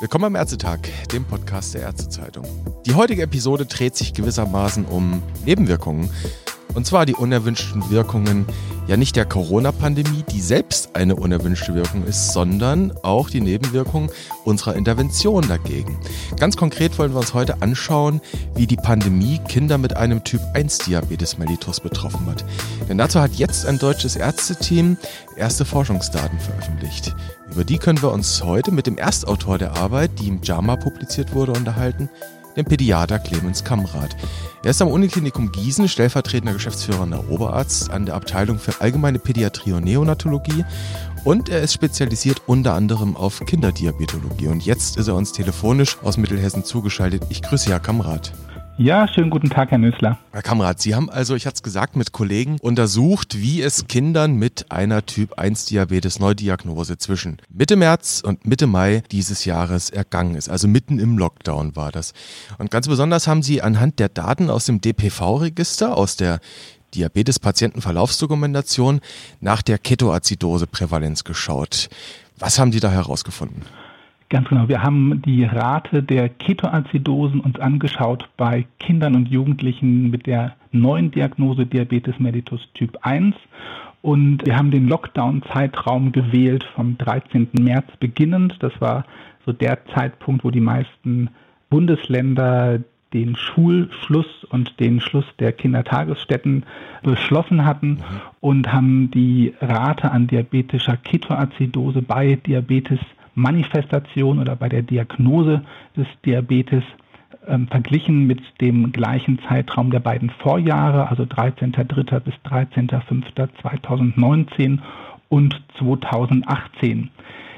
Willkommen am Ärztetag, dem Podcast der Ärztezeitung. Die heutige Episode dreht sich gewissermaßen um Nebenwirkungen. Und zwar die unerwünschten Wirkungen ja nicht der Corona-Pandemie, die selbst eine unerwünschte Wirkung ist, sondern auch die Nebenwirkungen unserer Intervention dagegen. Ganz konkret wollen wir uns heute anschauen, wie die Pandemie Kinder mit einem Typ 1 Diabetes mellitus betroffen hat. Denn dazu hat jetzt ein deutsches Ärzteteam erste Forschungsdaten veröffentlicht. Über die können wir uns heute mit dem Erstautor der Arbeit, die im JAMA publiziert wurde, unterhalten, dem Pädiater Clemens Kamrat. Er ist am Uniklinikum Gießen stellvertretender Geschäftsführender Oberarzt an der Abteilung für allgemeine Pädiatrie und Neonatologie und er ist spezialisiert unter anderem auf Kinderdiabetologie. Und jetzt ist er uns telefonisch aus Mittelhessen zugeschaltet. Ich grüße Herr Kamrat. Ja, schönen guten Tag, Herr Nösler. Herr Kamrat, Sie haben also, ich hatte es gesagt, mit Kollegen untersucht, wie es Kindern mit einer Typ-1-Diabetes-Neudiagnose zwischen Mitte März und Mitte Mai dieses Jahres ergangen ist. Also mitten im Lockdown war das. Und ganz besonders haben Sie anhand der Daten aus dem DPV-Register, aus der Diabetes-Patientenverlaufsdokumentation nach der Ketoazidose-Prävalenz geschaut. Was haben Sie da herausgefunden? Ganz genau. Wir haben die Rate der Ketoazidosen uns angeschaut bei Kindern und Jugendlichen mit der neuen Diagnose Diabetes mellitus Typ 1 und wir haben den Lockdown-Zeitraum gewählt vom 13. März beginnend. Das war so der Zeitpunkt, wo die meisten Bundesländer den Schulschluss und den Schluss der Kindertagesstätten beschlossen hatten mhm. und haben die Rate an diabetischer Ketoazidose bei Diabetes Manifestation oder bei der Diagnose des Diabetes ähm, verglichen mit dem gleichen Zeitraum der beiden Vorjahre, also 13.03. bis 13.05.2019 und 2018.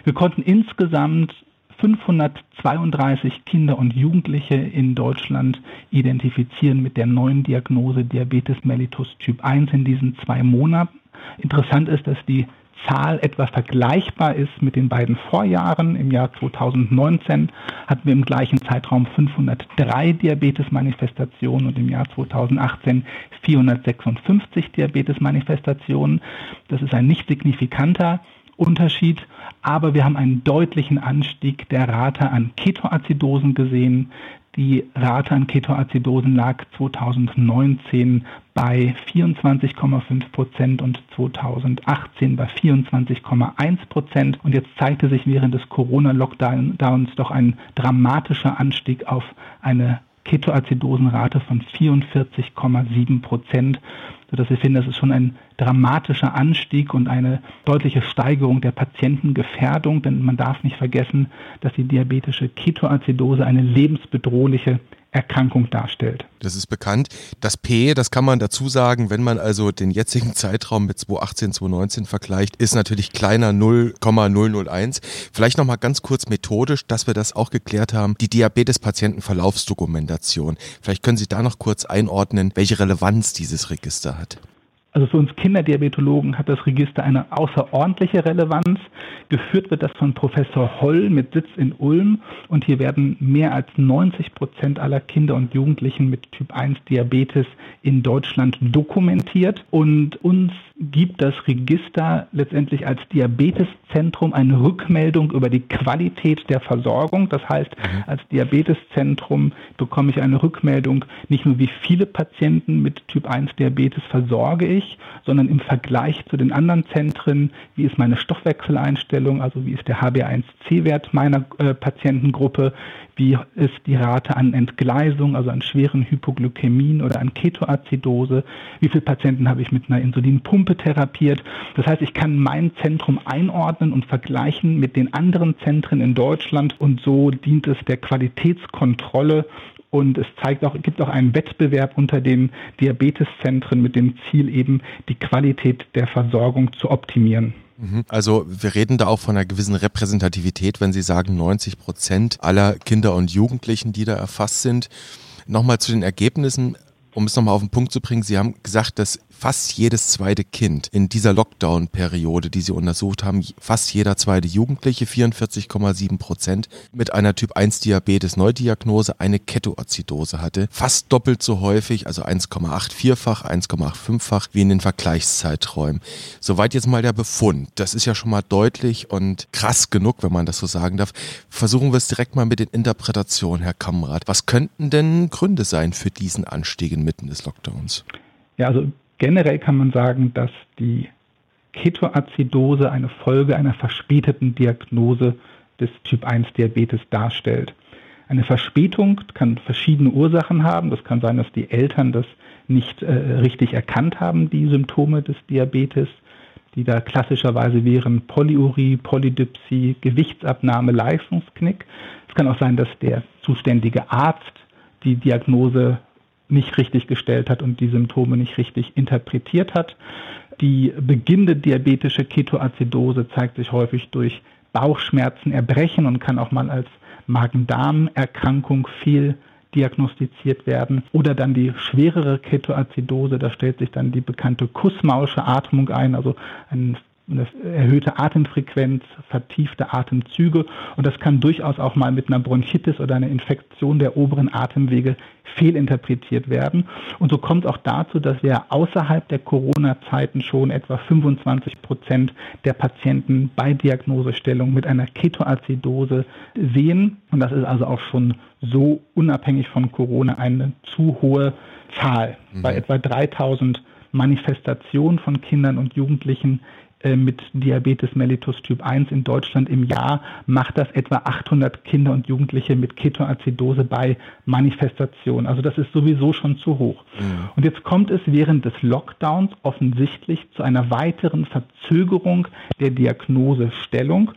Wir konnten insgesamt 532 Kinder und Jugendliche in Deutschland identifizieren mit der neuen Diagnose Diabetes mellitus Typ 1 in diesen zwei Monaten. Interessant ist, dass die Zahl etwa vergleichbar ist mit den beiden Vorjahren. Im Jahr 2019 hatten wir im gleichen Zeitraum 503 Diabetes-Manifestationen und im Jahr 2018 456 Diabetes-Manifestationen. Das ist ein nicht signifikanter Unterschied, aber wir haben einen deutlichen Anstieg der Rate an Ketoazidosen gesehen. Die Rate an Ketoazidosen lag 2019 bei 24,5 Prozent und 2018 bei 24,1 Prozent. Und jetzt zeigte sich während des Corona-Lockdowns doch ein dramatischer Anstieg auf eine Ketoazidosenrate von 44,7 Prozent, sodass wir finden, das ist schon ein dramatischer Anstieg und eine deutliche Steigerung der Patientengefährdung, denn man darf nicht vergessen, dass die diabetische Ketoazidose eine lebensbedrohliche Erkrankung darstellt. Das ist bekannt. Das P, das kann man dazu sagen, wenn man also den jetzigen Zeitraum mit 2018, 2019 vergleicht, ist natürlich kleiner 0,001. Vielleicht nochmal ganz kurz methodisch, dass wir das auch geklärt haben. Die Diabetes-Patienten-Verlaufsdokumentation. Vielleicht können Sie da noch kurz einordnen, welche Relevanz dieses Register hat. Also für uns Kinderdiabetologen hat das Register eine außerordentliche Relevanz. Geführt wird das von Professor Holl mit Sitz in Ulm und hier werden mehr als 90 Prozent aller Kinder und Jugendlichen mit Typ 1 Diabetes in Deutschland dokumentiert und uns gibt das Register letztendlich als Diabeteszentrum eine Rückmeldung über die Qualität der Versorgung. Das heißt, mhm. als Diabeteszentrum bekomme ich eine Rückmeldung nicht nur, wie viele Patienten mit Typ 1 Diabetes versorge ich, sondern im Vergleich zu den anderen Zentren, wie ist meine Stoffwechseleinstellung, also wie ist der HbA1c-Wert meiner äh, Patientengruppe, wie ist die Rate an Entgleisung, also an schweren Hypoglykämien oder an Ketoazidose, wie viele Patienten habe ich mit einer Insulinpumpe therapiert. Das heißt, ich kann mein Zentrum einordnen und vergleichen mit den anderen Zentren in Deutschland und so dient es der Qualitätskontrolle und es zeigt auch, gibt auch einen Wettbewerb unter den Diabeteszentren mit dem Ziel eben, die Qualität der Versorgung zu optimieren. Mhm. Also wir reden da auch von einer gewissen Repräsentativität, wenn Sie sagen 90 Prozent aller Kinder und Jugendlichen, die da erfasst sind. Nochmal zu den Ergebnissen. um es nochmal auf den Punkt zu bringen, Sie haben gesagt, dass fast jedes zweite Kind in dieser Lockdown-Periode, die Sie untersucht haben, fast jeder zweite Jugendliche, 44,7 Prozent, mit einer Typ-1-Diabetes-Neudiagnose eine Ketoazidose hatte. Fast doppelt so häufig, also 1,84-fach, 1,85-fach wie in den Vergleichszeiträumen. Soweit jetzt mal der Befund. Das ist ja schon mal deutlich und krass genug, wenn man das so sagen darf. Versuchen wir es direkt mal mit den Interpretationen, Herr Kamrat. Was könnten denn Gründe sein für diesen Anstieg inmitten des Lockdowns? Ja, also Generell kann man sagen, dass die Ketoazidose eine Folge einer verspäteten Diagnose des Typ 1 Diabetes darstellt. Eine Verspätung kann verschiedene Ursachen haben. Das kann sein, dass die Eltern das nicht äh, richtig erkannt haben, die Symptome des Diabetes, die da klassischerweise wären Polyurie, Polydipsie, Gewichtsabnahme, Leistungsknick. Es kann auch sein, dass der zuständige Arzt die Diagnose nicht richtig gestellt hat und die Symptome nicht richtig interpretiert hat. Die beginnende diabetische Ketoazidose zeigt sich häufig durch Bauchschmerzen, Erbrechen und kann auch mal als Magen-Darm-Erkrankung fehldiagnostiziert werden. Oder dann die schwerere Ketoazidose, da stellt sich dann die bekannte Kussmausche Atmung ein, also ein eine erhöhte Atemfrequenz, vertiefte Atemzüge und das kann durchaus auch mal mit einer Bronchitis oder einer Infektion der oberen Atemwege fehlinterpretiert werden. Und so kommt es auch dazu, dass wir außerhalb der Corona-Zeiten schon etwa 25 Prozent der Patienten bei Diagnosestellung mit einer Ketoazidose sehen. Und das ist also auch schon so unabhängig von Corona eine zu hohe Zahl. Mhm. Bei etwa 3000 Manifestationen von Kindern und Jugendlichen mit Diabetes mellitus Typ 1 in Deutschland im Jahr macht das etwa 800 Kinder und Jugendliche mit Ketoazidose bei Manifestation. Also das ist sowieso schon zu hoch. Mhm. Und jetzt kommt es während des Lockdowns offensichtlich zu einer weiteren Verzögerung der Diagnosestellung.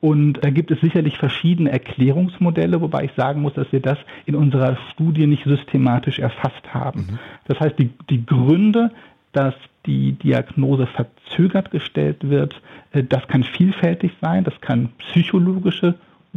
Und da gibt es sicherlich verschiedene Erklärungsmodelle, wobei ich sagen muss, dass wir das in unserer Studie nicht systematisch erfasst haben. Mhm. Das heißt, die, die Gründe, dass die Diagnose verzögert gestellt wird. Äh, das kann vielfältig sein, das kann psychologische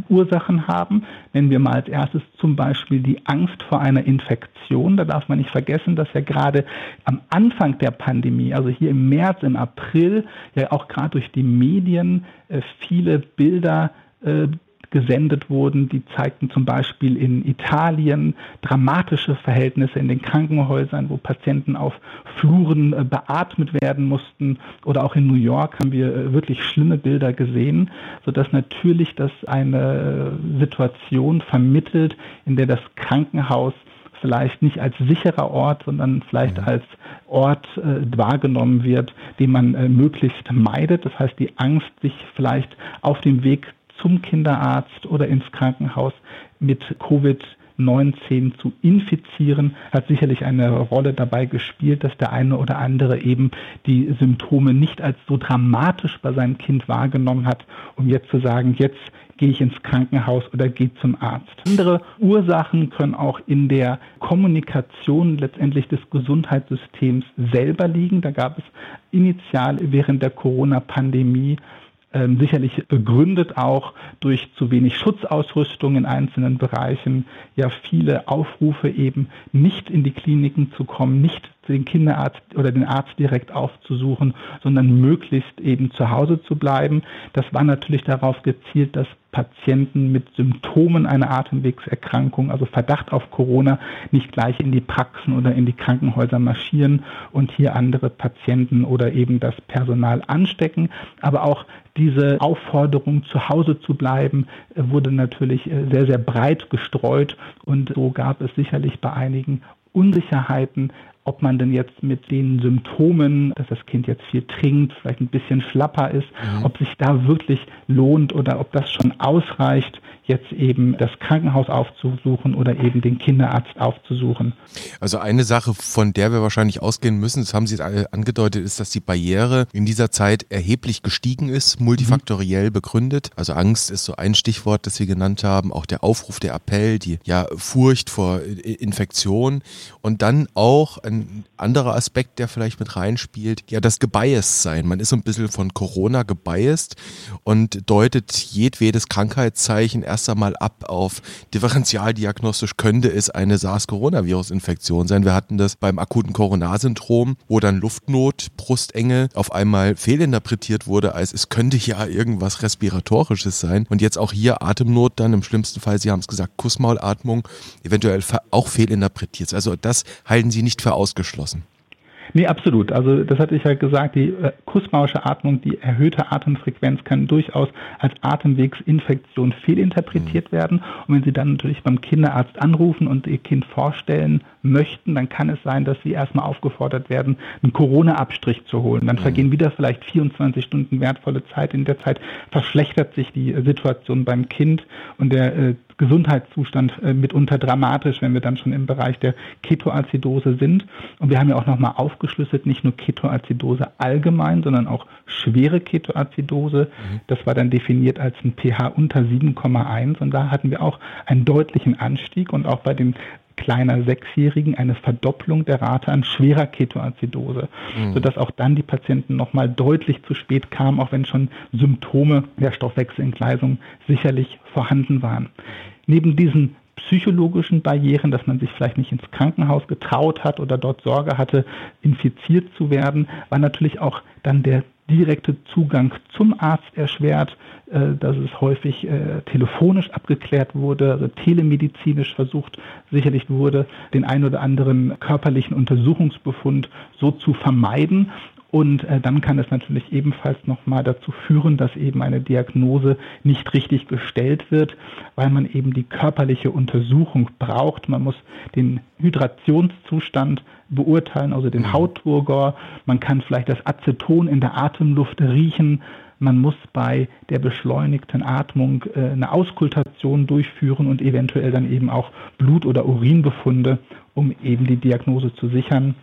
Ursachen haben. Nennen wir mal als erstes zum Beispiel die Angst vor einer Infektion. Da darf man nicht vergessen, dass ja gerade am Anfang der Pandemie, also hier im März, im April, ja auch gerade durch die Medien äh, viele Bilder äh, gesendet wurden. Die zeigten zum Beispiel in Italien dramatische Verhältnisse in den Krankenhäusern, wo Patienten auf Fluren äh, beatmet werden mussten. Oder auch in New York haben wir äh, wirklich schlimme Bilder gesehen, sodass natürlich das eine Situation vermittelt, in der das Krankenhaus vielleicht nicht als sicherer Ort, sondern vielleicht mhm. als Ort äh, wahrgenommen wird, den man äh, möglichst meidet. Das heißt, die Angst, sich vielleicht auf dem Weg zum Kinderarzt oder ins Krankenhaus mit Covid 19 zu infizieren, hat sicherlich eine Rolle dabei gespielt, dass der eine oder andere eben die Symptome nicht als so dramatisch bei seinem Kind wahrgenommen hat, um jetzt zu sagen, jetzt gehe ich ins Krankenhaus oder gehe zum Arzt. Andere Ursachen können auch in der Kommunikation letztendlich des Gesundheitssystems selber liegen. Da gab es initial während der Corona-Pandemie ähm, sicherlich begründet auch durch zu wenig Schutzausrüstung in einzelnen Bereichen, ja viele Aufrufe eben nicht in die Kliniken zu kommen, nicht den Kinderarzt oder den Arzt direkt aufzusuchen, sondern möglichst eben zu Hause zu bleiben. Das war natürlich darauf gezielt, dass Patienten mit Symptomen einer Atemwegserkrankung, also Verdacht auf Corona, nicht gleich in die Praxen oder in die Krankenhäuser marschieren und hier andere Patienten oder eben das Personal anstecken. Aber auch diese Aufforderung, zu Hause zu bleiben, wurde natürlich äh, sehr, sehr breit gestreut und so gab es sicherlich bei einigen Unsicherheiten, ob man denn jetzt mit den Symptomen, dass das Kind jetzt viel trinkt, vielleicht ein bisschen schlapper ist, mhm. ob sich da wirklich lohnt oder ob das schon ausreicht, jetzt eben das Krankenhaus aufzusuchen oder eben den Kinderarzt aufzusuchen. Also eine Sache, von der wir wahrscheinlich ausgehen müssen, das haben Sie angedeutet, ist, dass die Barriere in dieser Zeit erheblich gestiegen ist, multifaktoriell begründet. Also Angst ist so ein Stichwort, das Sie genannt haben, auch der Aufruf, der Appell, die ja Furcht vor Infektion und dann auch ein ein anderer Aspekt, der vielleicht mit reinspielt, ja das Gebiased sein. Man ist so ein bisschen von Corona gebiased und deutet jedwedes Krankheitszeichen erst einmal ab auf differentialdiagnostisch könnte es eine SARS-Coronavirus-Infektion sein. Wir hatten das beim akuten Coronarsyndrom, wo dann Luftnot, Brustenge auf einmal fehlinterpretiert wurde, als es könnte ja irgendwas Respiratorisches sein. Und jetzt auch hier Atemnot dann im schlimmsten Fall, Sie haben es gesagt, Kussmaulatmung, eventuell auch fehlinterpretiert. Also das halten Sie nicht für ausgeschlossen. Nee, absolut. Also das hatte ich ja gesagt, die äh, kussmausche Atmung, die erhöhte Atemfrequenz kann durchaus als Atemwegsinfektion fehlinterpretiert mhm. werden. Und wenn Sie dann natürlich beim Kinderarzt anrufen und Ihr Kind vorstellen möchten, dann kann es sein, dass Sie erstmal aufgefordert werden, einen Corona-Abstrich zu holen. Dann mhm. vergehen wieder vielleicht 24 Stunden wertvolle Zeit. In der Zeit verschlechtert sich die Situation beim Kind und der äh, Gesundheitszustand äh, mitunter dramatisch, wenn wir dann schon im Bereich der Ketoazidose sind. Und wir haben ja auch nochmal aufgeschlüsselt, nicht nur Ketoazidose allgemein, sondern auch schwere Ketoazidose. Mhm. Das war dann definiert als ein pH unter 7,1 und da hatten wir auch einen deutlichen Anstieg und auch bei den kleiner Sechsjährigen eine Verdopplung der Rate an schwerer Ketoazidose, mhm. sodass auch dann die Patienten nochmal deutlich zu spät kamen, auch wenn schon Symptome der Stoffwechselentgleisung sicherlich vorhanden waren. Neben diesen psychologischen Barrieren, dass man sich vielleicht nicht ins Krankenhaus getraut hat oder dort Sorge hatte, infiziert zu werden, war natürlich auch dann der direkte Zugang zum Arzt erschwert, äh, dass es häufig äh, telefonisch abgeklärt wurde, also telemedizinisch versucht sicherlich wurde, den ein oder anderen körperlichen Untersuchungsbefund so zu vermeiden. Und äh, dann kann es natürlich ebenfalls nochmal dazu führen, dass eben eine Diagnose nicht richtig gestellt wird, weil man eben die körperliche Untersuchung braucht. Man muss den Hydrationszustand beurteilen, also den mhm. Hautturgor. Man kann vielleicht das Aceton in der Atemluft riechen. Man muss bei der beschleunigten Atmung äh, eine Auskultation durchführen und eventuell dann eben auch Blut- oder Urinbefunde, um eben die Diagnose zu sichern.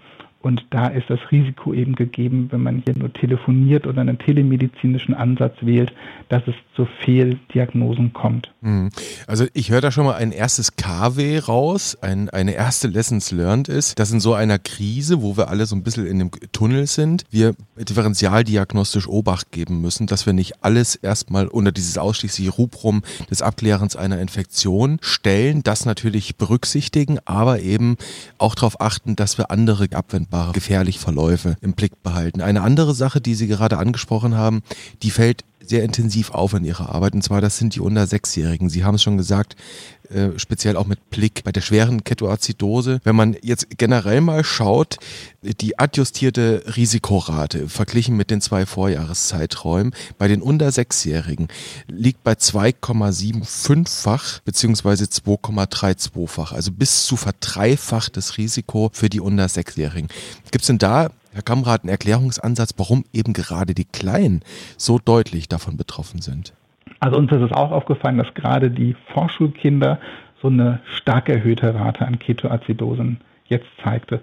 Und da ist das Risiko eben gegeben, wenn man hier nur telefoniert oder einen telemedizinischen Ansatz wählt, dass es zu Fehldiagnosen kommt. Hm. Also ich höre da schon mal ein erstes KW raus, ein, eine erste Lessons learned ist, dass in so einer Krise, wo wir alle so ein bisschen in dem Tunnel sind, wir differentialdiagnostisch Obacht geben müssen, dass wir nicht alles erstmal unter dieses ausschließliche Rubrum des Abklärens einer Infektion stellen, das natürlich berücksichtigen, aber eben auch darauf achten, dass wir andere abwendbare vermeidbare gefährliche Verläufe im Blick behalten. Eine andere Sache, die Sie gerade angesprochen haben, die fällt sehr intensiv auf in ihrer Arbeit. Und zwar, das sind die unter Sechsjährigen. Sie haben es schon gesagt, äh, speziell auch mit Blick bei der schweren Ketoazidose. Wenn man jetzt generell mal schaut, die adjustierte Risikorate verglichen mit den zwei Vorjahreszeiträumen bei den unter Sechsjährigen liegt bei 2,75-fach beziehungsweise 2,32-fach. Also bis zu verdreifachtes Risiko für die unter Sechsjährigen. Gibt es denn da Herr Kamrat, einen Erklärungsansatz, warum eben gerade die Kleinen so deutlich davon betroffen sind? Also uns ist es auch aufgefallen, dass gerade die Vorschulkinder so eine stark erhöhte Rate an Ketoacidosen jetzt zeigte.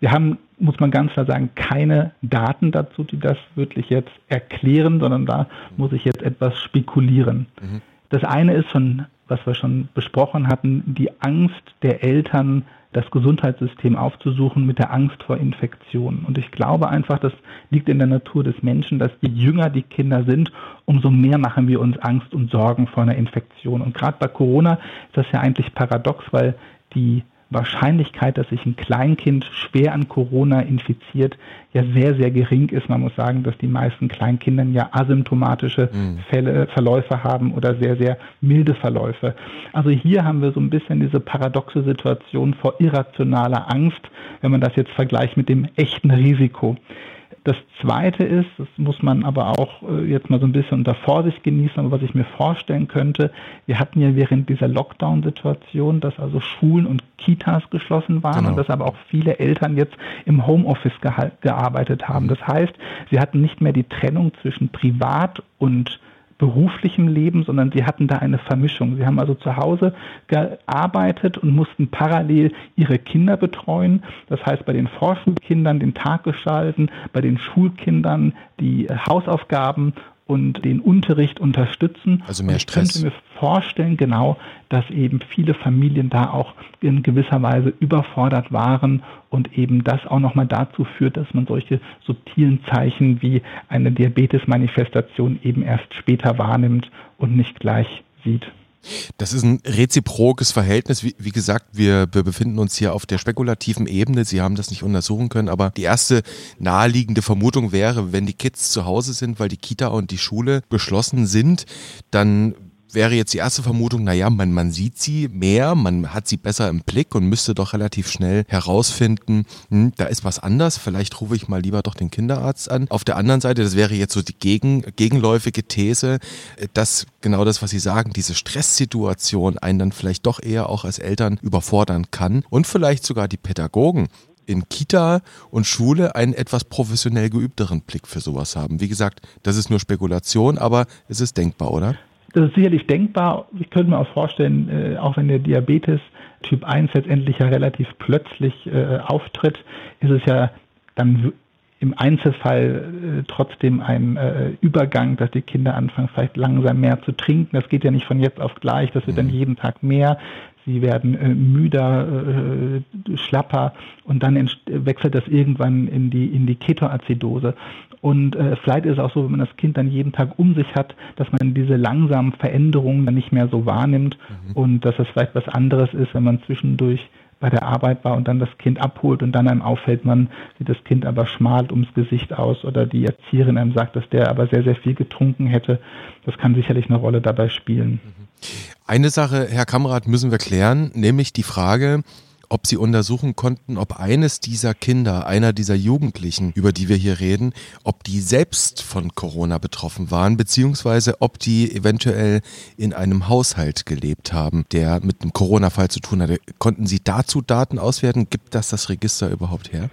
Wir haben, muss man ganz klar sagen, keine Daten dazu, die das wirklich jetzt erklären, sondern da muss ich jetzt etwas spekulieren. Mhm. Das eine ist schon, was wir schon besprochen hatten, die Angst der Eltern, das Gesundheitssystem aufzusuchen mit der Angst vor Infektionen. Und ich glaube einfach, das liegt in der Natur des Menschen, dass je jünger die Kinder sind, umso mehr machen wir uns Angst und Sorgen vor einer Infektion. Und gerade bei Corona ist das ja eigentlich paradox, weil die Wahrscheinlichkeit, dass sich ein Kleinkind schwer an Corona infiziert, ja sehr, sehr gering ist. Man muss sagen, dass die meisten Kleinkinder ja asymptomatische mhm. Fälle, Verläufe haben oder sehr, sehr milde Verläufe. Also hier haben wir so ein bisschen diese paradoxe Situation vor irrationaler Angst, wenn man das jetzt vergleicht mit dem echten Risiko. Das Zweite ist, das muss man aber auch äh, jetzt mal so ein bisschen unter Vorsicht genießen, aber was ich mir vorstellen könnte, wir hatten ja während dieser Lockdown-Situation, dass also Schulen und Kitas geschlossen waren genau. und dass aber auch viele Eltern jetzt im Homeoffice gearbeitet haben. Das heißt, sie hatten nicht mehr die Trennung zwischen Privat und beruflichem Leben, sondern sie hatten da eine Vermischung. Sie haben also zu Hause gearbeitet und mussten parallel ihre Kinder betreuen. Das heißt, bei den Vorschulkindern den Tag gestalten, bei den Schulkindern die Hausaufgaben und den Unterricht unterstützen. Also mehr Stress. Ich könnte mir vorstellen, genau, dass eben viele Familien da auch in gewisser Weise überfordert waren und eben das auch nochmal dazu führt, dass man solche subtilen Zeichen wie eine Diabetes-Manifestation eben erst später wahrnimmt und nicht gleich sieht. Das ist ein reziprokes Verhältnis. Wie, wie gesagt, wir, wir, befinden uns hier auf der spekulativen Ebene. Sie haben das nicht untersuchen können, aber die erste naheliegende Vermutung wäre, wenn die Kids zu Hause sind, weil die Kita und die Schule geschlossen sind, dann wäre jetzt die erste Vermutung, naja, man, man sieht sie mehr, man hat sie besser im Blick und müsste doch relativ schnell herausfinden, hm, da ist was anders, vielleicht rufe ich mal lieber doch den Kinderarzt an. Auf der anderen Seite, das wäre jetzt so die gegen, gegenläufige These, dass genau das, was Sie sagen, diese Stresssituation einen dann vielleicht doch eher auch als Eltern überfordern kann und vielleicht sogar die Pädagogen in Kita und Schule einen etwas professionell geübteren Blick für sowas haben. Wie gesagt, das ist nur Spekulation, aber es ist denkbar, oder? Das ist sicherlich denkbar. Ich könnte mir auch vorstellen, äh, auch wenn der Diabetes Typ 1 letztendlich ja relativ plötzlich äh, auftritt, ist es ja dann im Einzelfall äh, trotzdem ein äh, Übergang, dass die Kinder anfangen, vielleicht langsam mehr zu trinken. Das geht ja nicht von jetzt auf gleich, das wird dann mhm. jeden Tag mehr sie werden äh, müder, äh, schlapper und dann wechselt das irgendwann in die, in die Ketoazidose. Und äh, vielleicht ist es auch so, wenn man das Kind dann jeden Tag um sich hat, dass man diese langsamen Veränderungen dann nicht mehr so wahrnimmt mhm. und dass es vielleicht was anderes ist, wenn man zwischendurch bei der Arbeit war und dann das Kind abholt und dann einem auffällt, man sieht das Kind aber schmal ums Gesicht aus oder die Erzieherin einem sagt, dass der aber sehr, sehr viel getrunken hätte. Das kann sicherlich eine Rolle dabei spielen. Eine Sache, Herr Kamrat, müssen wir klären, nämlich die Frage, ob Sie untersuchen konnten, ob eines dieser Kinder, einer dieser Jugendlichen, über die wir hier reden, ob die selbst von Corona betroffen waren, beziehungsweise ob die eventuell in einem Haushalt gelebt haben, der mit einem Corona-Fall zu tun hatte. Konnten Sie dazu Daten auswerten? Gibt das das Register überhaupt her?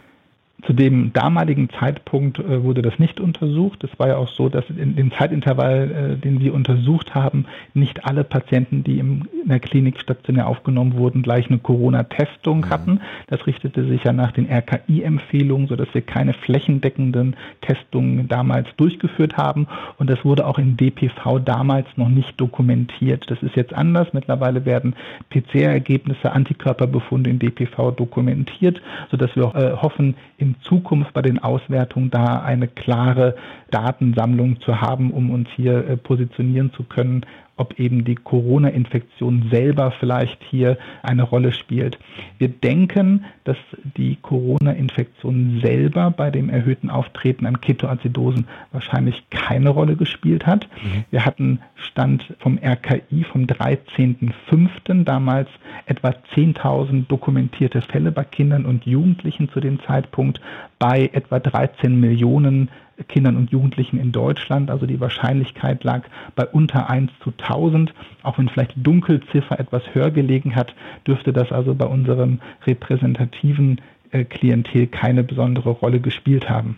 Zu dem damaligen Zeitpunkt äh, wurde das nicht untersucht. Es war ja auch so, dass in dem Zeitintervall, äh, den wir untersucht haben, nicht alle Patienten, die im, in der Klinik stationär aufgenommen wurden, gleich eine Corona-Testung mhm. hatten. Das richtete sich ja nach den RKI-Empfehlungen, sodass wir keine flächendeckenden Testungen damals durchgeführt haben. Und das wurde auch in DPV damals noch nicht dokumentiert. Das ist jetzt anders. Mittlerweile werden PCR-Ergebnisse, Antikörperbefunde in DPV dokumentiert, sodass wir auch äh, hoffen, in in Zukunft bei den Auswertungen da eine klare Datensammlung zu haben, um uns hier äh, positionieren zu können, ob eben die Corona-Infektion selber vielleicht hier eine Rolle spielt. Wir denken, dass die Corona-Infektion selber bei dem erhöhten Auftreten an Ketoacidosen wahrscheinlich keine Rolle gespielt hat. Mhm. Wir hatten Stand vom RKI vom 13.05. damals etwa 10.000 dokumentierte Fälle bei Kindern und Jugendlichen zu dem Zeitpunkt bei etwa 13 Millionen Kindern und Jugendlichen in Deutschland. Also die Wahrscheinlichkeit lag bei unter 1 zu 1000. Auch wenn vielleicht die Dunkelziffer etwas höher gelegen hat, dürfte das also bei unserem repräsentativen Klientel keine besondere Rolle gespielt haben.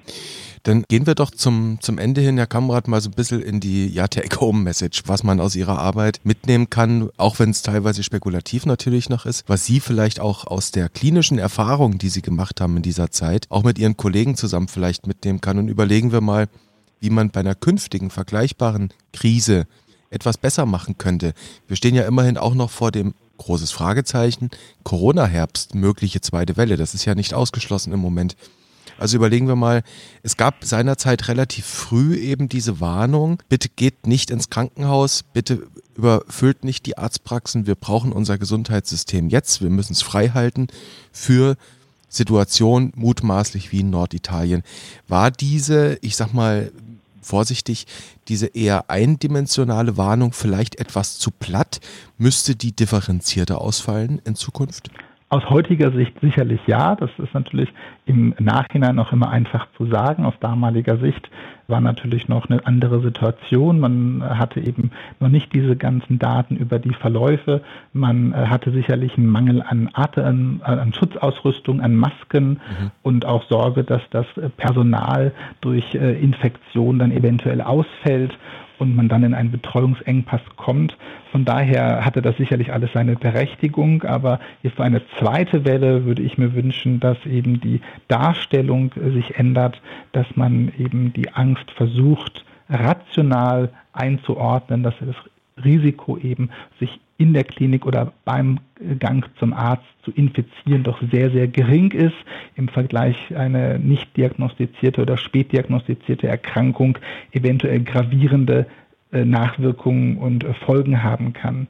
Dann gehen wir doch zum, zum Ende hin, Herr Kamrat, mal so ein bisschen in die ja, Take-Home-Message, was man aus Ihrer Arbeit mitnehmen kann, auch wenn es teilweise spekulativ natürlich noch ist, was Sie vielleicht auch aus der klinischen Erfahrung, die Sie gemacht haben in dieser Zeit, auch mit Ihren Kollegen zusammen vielleicht mitnehmen kann. Und überlegen wir mal, wie man bei einer künftigen vergleichbaren Krise etwas besser machen könnte. Wir stehen ja immerhin auch noch vor dem großes Fragezeichen, Corona-Herbst, mögliche zweite Welle. Das ist ja nicht ausgeschlossen im Moment. Also überlegen wir mal, es gab seinerzeit relativ früh eben diese Warnung, bitte geht nicht ins Krankenhaus, bitte überfüllt nicht die Arztpraxen, wir brauchen unser Gesundheitssystem jetzt, wir müssen es frei halten für Situationen mutmaßlich wie in Norditalien. War diese, ich sag mal, vorsichtig, diese eher eindimensionale Warnung vielleicht etwas zu platt? Müsste die differenzierter ausfallen in Zukunft? Aus heutiger Sicht sicherlich ja. Das ist natürlich im Nachhinein noch immer einfach zu sagen. Aus damaliger Sicht war natürlich noch eine andere Situation. Man hatte eben noch nicht diese ganzen Daten über die Verläufe. Man äh, hatte sicherlich einen Mangel an, Atem, an Schutzausrüstung, an Masken mhm. und auch Sorge, dass das Personal durch äh, Infektion dann eventuell ausfällt und man dann in einen Betreuungsengpass kommt. Von daher hatte das sicherlich alles seine Berechtigung, aber jetzt für eine zweite Welle würde ich mir wünschen, dass eben die Darstellung sich ändert, dass man eben die Angst versucht rational einzuordnen, dass das Risiko eben, sich in der Klinik oder beim Gang zum Arzt zu infizieren, doch sehr, sehr gering ist. Im Vergleich eine nicht diagnostizierte oder spät diagnostizierte Erkrankung eventuell gravierende Nachwirkungen und äh, Folgen haben kann.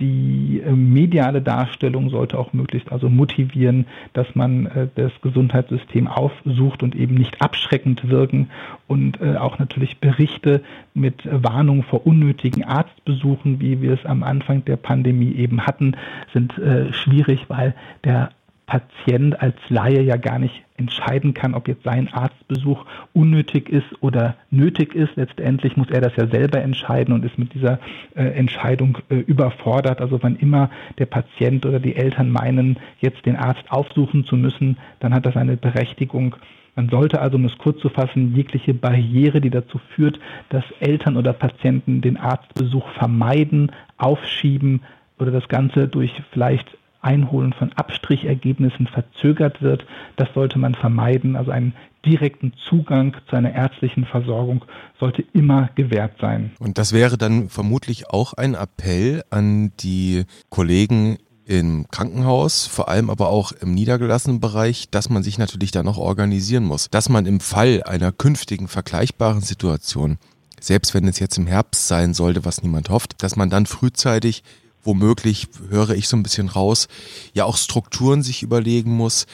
Die äh, mediale Darstellung sollte auch möglichst also motivieren, dass man das Gesundheitssystem aufsucht und eben nicht abschreckend wirken und auch natürlich Berichte mit Warnung vor unnötigen Arztbesuchen, wie wir es am Anfang der Pandemie eben hatten, sind schwierig, weil der Patient als Laie ja gar nicht entscheiden kann, ob jetzt sein Arztbesuch unnötig ist oder nötig ist. Letztendlich muss er das ja selber entscheiden und ist mit dieser äh, Entscheidung äh, überfordert. Also wann immer der Patient oder die Eltern meinen, jetzt den Arzt aufsuchen zu müssen, dann hat das eine Berechtigung. Man sollte also, um es kurz zu fassen, jegliche Barriere, die dazu führt, dass Eltern oder Patienten den Arztbesuch vermeiden, aufschieben oder das Ganze durch vielleicht Einholen von Abstrichergebnissen verzögert wird. Das sollte man vermeiden. Also einen direkten Zugang zu einer ärztlichen Versorgung sollte immer gewährt sein. Und das wäre dann vermutlich auch ein Appell an die Kollegen im Krankenhaus, vor allem aber auch im niedergelassenen Bereich, dass man sich natürlich da noch organisieren muss. Dass man im Fall einer künftigen vergleichbaren Situation, selbst wenn es jetzt im Herbst sein sollte, was niemand hofft, dass man dann frühzeitig womöglich, höre ich so ein bisschen raus, ja auch Strukturen sich überlegen muss,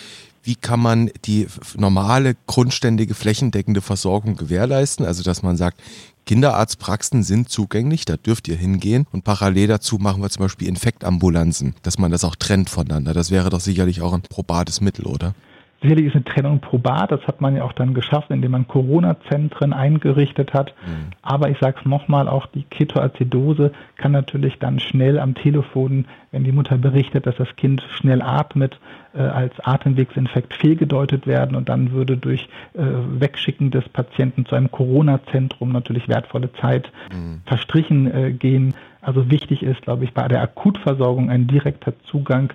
wie kann man die normale, grundständige, flächendeckende Versorgung gewährleisten? Also, dass man sagt, Kinderarztpraxen sind zugänglich, da dürft ihr hingehen. Und parallel dazu machen wir zum Beispiel Infektambulanzen, dass man das auch trennt voneinander. Das wäre doch sicherlich auch ein probates Mittel, oder? Sicherlich ist eine Trennung probat, das hat man ja auch dann geschafft, indem man Corona-Zentren eingerichtet hat. Mhm. Aber ich sage es nochmal, auch die Ketoazidose kann natürlich dann schnell am Telefon, wenn die Mutter berichtet, dass das Kind schnell atmet, äh, als Atemwegsinfekt fehlgedeutet werden und dann würde durch äh, Wegschicken des Patienten zu einem Corona-Zentrum natürlich wertvolle Zeit mhm. verstrichen äh, gehen. Also wichtig ist, glaube ich, bei der Akutversorgung ein direkter Zugang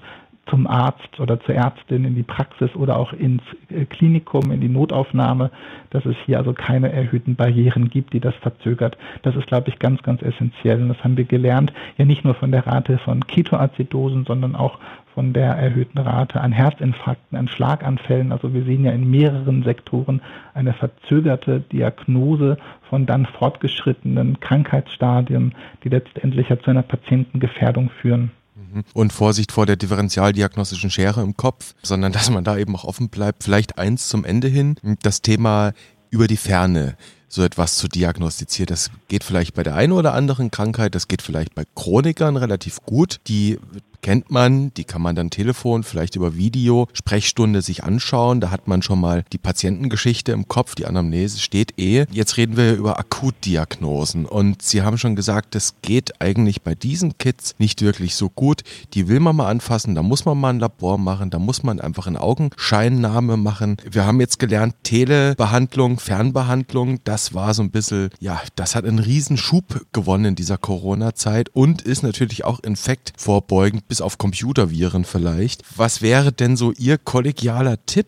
zum Arzt oder zur Ärztin in die Praxis oder auch ins äh, Klinikum, in die Notaufnahme, dass es hier also keine erhöhten Barrieren gibt, die das verzögert. Das ist, glaube ich, ganz, ganz essentiell. Und das haben wir gelernt, ja nicht nur von der Rate von Ketoazidosen, sondern auch von der erhöhten Rate an Herzinfarkten, an Schlaganfällen. Also wir sehen ja in mehreren Sektoren eine verzögerte Diagnose von dann fortgeschrittenen Krankheitsstadien, die letztendlich ja zu einer Patientengefährdung führen. Mhm. Und Vorsicht vor der differentialdiagnostischen Schere im Kopf, sondern dass man da eben auch offen bleibt. Vielleicht eins zum Ende hin, das Thema über die Ferne so etwas zu diagnostizieren. Das geht vielleicht bei der einen oder anderen Krankheit, das geht vielleicht bei Chronikern relativ gut. Die kennt man, die kann man dann Telefon, vielleicht über Video, Sprechstunde sich anschauen. Da hat man schon mal die Patientengeschichte im Kopf, die Anamnese steht eh. Jetzt reden wir über Akutdiagnosen und Sie haben schon gesagt, das geht eigentlich bei diesen Kids nicht wirklich so gut. Die will man mal anfassen, da muss man mal ein Labor machen, da muss man einfach eine Augenscheinnahme machen. Wir haben jetzt gelernt, Telebehandlung, Fernbehandlung, das war so ein bisschen, ja, das hat einen riesen Schub gewonnen in dieser Corona-Zeit und ist natürlich auch infektvorbeugend bis auf Computerviren vielleicht. Was wäre denn so Ihr kollegialer Tipp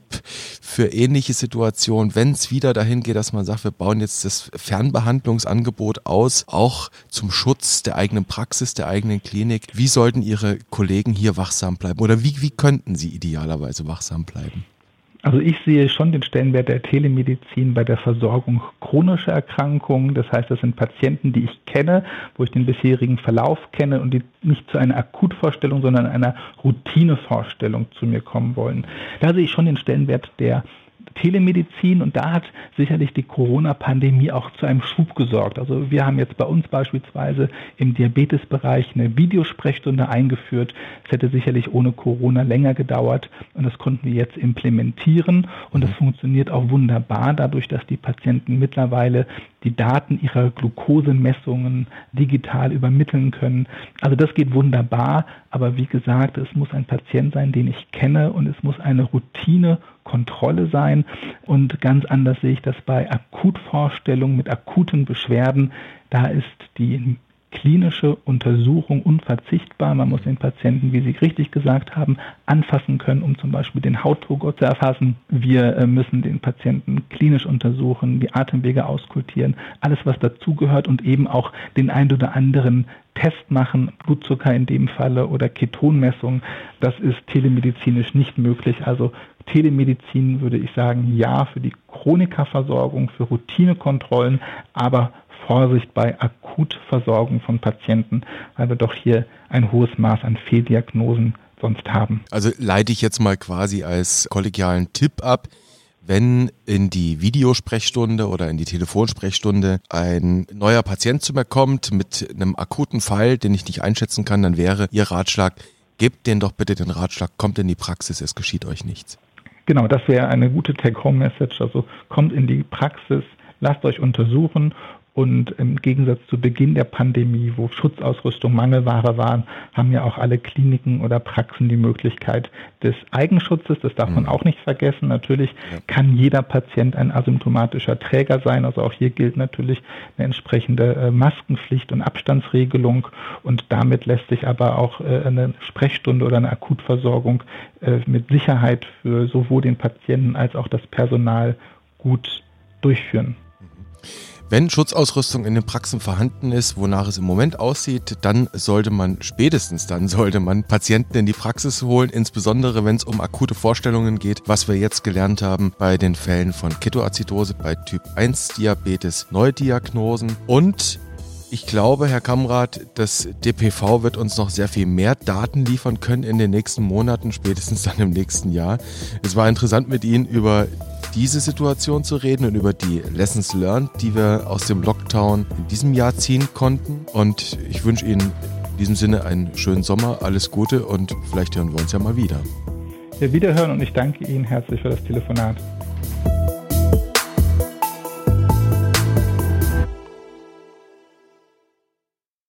für ähnliche Situationen, wenn es wieder dahin geht, dass man sagt, wir bauen jetzt das Fernbehandlungsangebot aus, auch zum Schutz der eigenen Praxis, der eigenen Klinik? Wie sollten Ihre Kollegen hier wachsam bleiben oder wie, wie könnten sie idealerweise wachsam bleiben? Also ich sehe schon den Stellenwert der Telemedizin bei der Versorgung chronischer Erkrankungen. Das heißt, das sind Patienten, die ich kenne, wo ich den bisherigen Verlauf kenne und die nicht zu einer Akutvorstellung, sondern einer Routinevorstellung zu mir kommen wollen. Da sehe ich schon den Stellenwert der Telemedizin und da hat sicherlich die Corona-Pandemie auch zu einem Schub gesorgt. Also wir haben jetzt bei uns beispielsweise im Diabetesbereich eine Videosprechstunde eingeführt. Es hätte sicherlich ohne Corona länger gedauert und das konnten wir jetzt implementieren und das funktioniert auch wunderbar dadurch, dass die Patienten mittlerweile die Daten ihrer Glukosemessungen digital übermitteln können. Also das geht wunderbar, aber wie gesagt, es muss ein Patient sein, den ich kenne und es muss eine Routinekontrolle sein. Und ganz anders sehe ich das bei Akutvorstellungen mit akuten Beschwerden. Da ist die klinische Untersuchung unverzichtbar. Man muss den Patienten, wie Sie richtig gesagt haben, anfassen können, um zum Beispiel den Hautdruck zu erfassen. Wir äh, müssen den Patienten klinisch untersuchen, die Atemwege auskultieren, alles was dazugehört und eben auch den ein oder anderen Test machen, Blutzucker in dem Falle oder Ketonmessung. Das ist telemedizinisch nicht möglich. Also Telemedizin würde ich sagen, ja für die Chronikerversorgung, für Routinekontrollen, aber Vorsicht bei Akutversorgung von Patienten, weil wir doch hier ein hohes Maß an Fehldiagnosen sonst haben. Also leite ich jetzt mal quasi als kollegialen Tipp ab. Wenn in die Videosprechstunde oder in die Telefonsprechstunde ein neuer Patient zu mir kommt mit einem akuten Fall, den ich nicht einschätzen kann, dann wäre Ihr Ratschlag, gebt den doch bitte den Ratschlag, kommt in die Praxis, es geschieht euch nichts. Genau, das wäre eine gute Take-Home-Message. Also kommt in die Praxis, lasst euch untersuchen und im Gegensatz zu Beginn der Pandemie, wo Schutzausrüstung Mangelware waren, haben ja auch alle Kliniken oder Praxen die Möglichkeit des Eigenschutzes. Das darf man mhm. auch nicht vergessen. Natürlich kann jeder Patient ein asymptomatischer Träger sein. Also auch hier gilt natürlich eine entsprechende äh, Maskenpflicht und Abstandsregelung. Und damit lässt sich aber auch äh, eine Sprechstunde oder eine Akutversorgung äh, mit Sicherheit für sowohl den Patienten als auch das Personal gut durchführen. Wenn Schutzausrüstung in den Praxen vorhanden ist, wonach es im Moment aussieht, dann sollte man spätestens dann sollte man Patienten in die Praxis holen, insbesondere wenn es um akute Vorstellungen geht, was wir jetzt gelernt haben bei den Fällen von Ketoazidose, bei Typ 1 Diabetes, Neudiagnosen und ich glaube, Herr Kamrat, das DPV wird uns noch sehr viel mehr Daten liefern können in den nächsten Monaten, spätestens dann im nächsten Jahr. Es war interessant mit Ihnen über diese Situation zu reden und über die Lessons learned, die wir aus dem Lockdown in diesem Jahr ziehen konnten. Und ich wünsche Ihnen in diesem Sinne einen schönen Sommer, alles Gute und vielleicht hören wir uns ja mal wieder. Wir wiederhören und ich danke Ihnen herzlich für das Telefonat.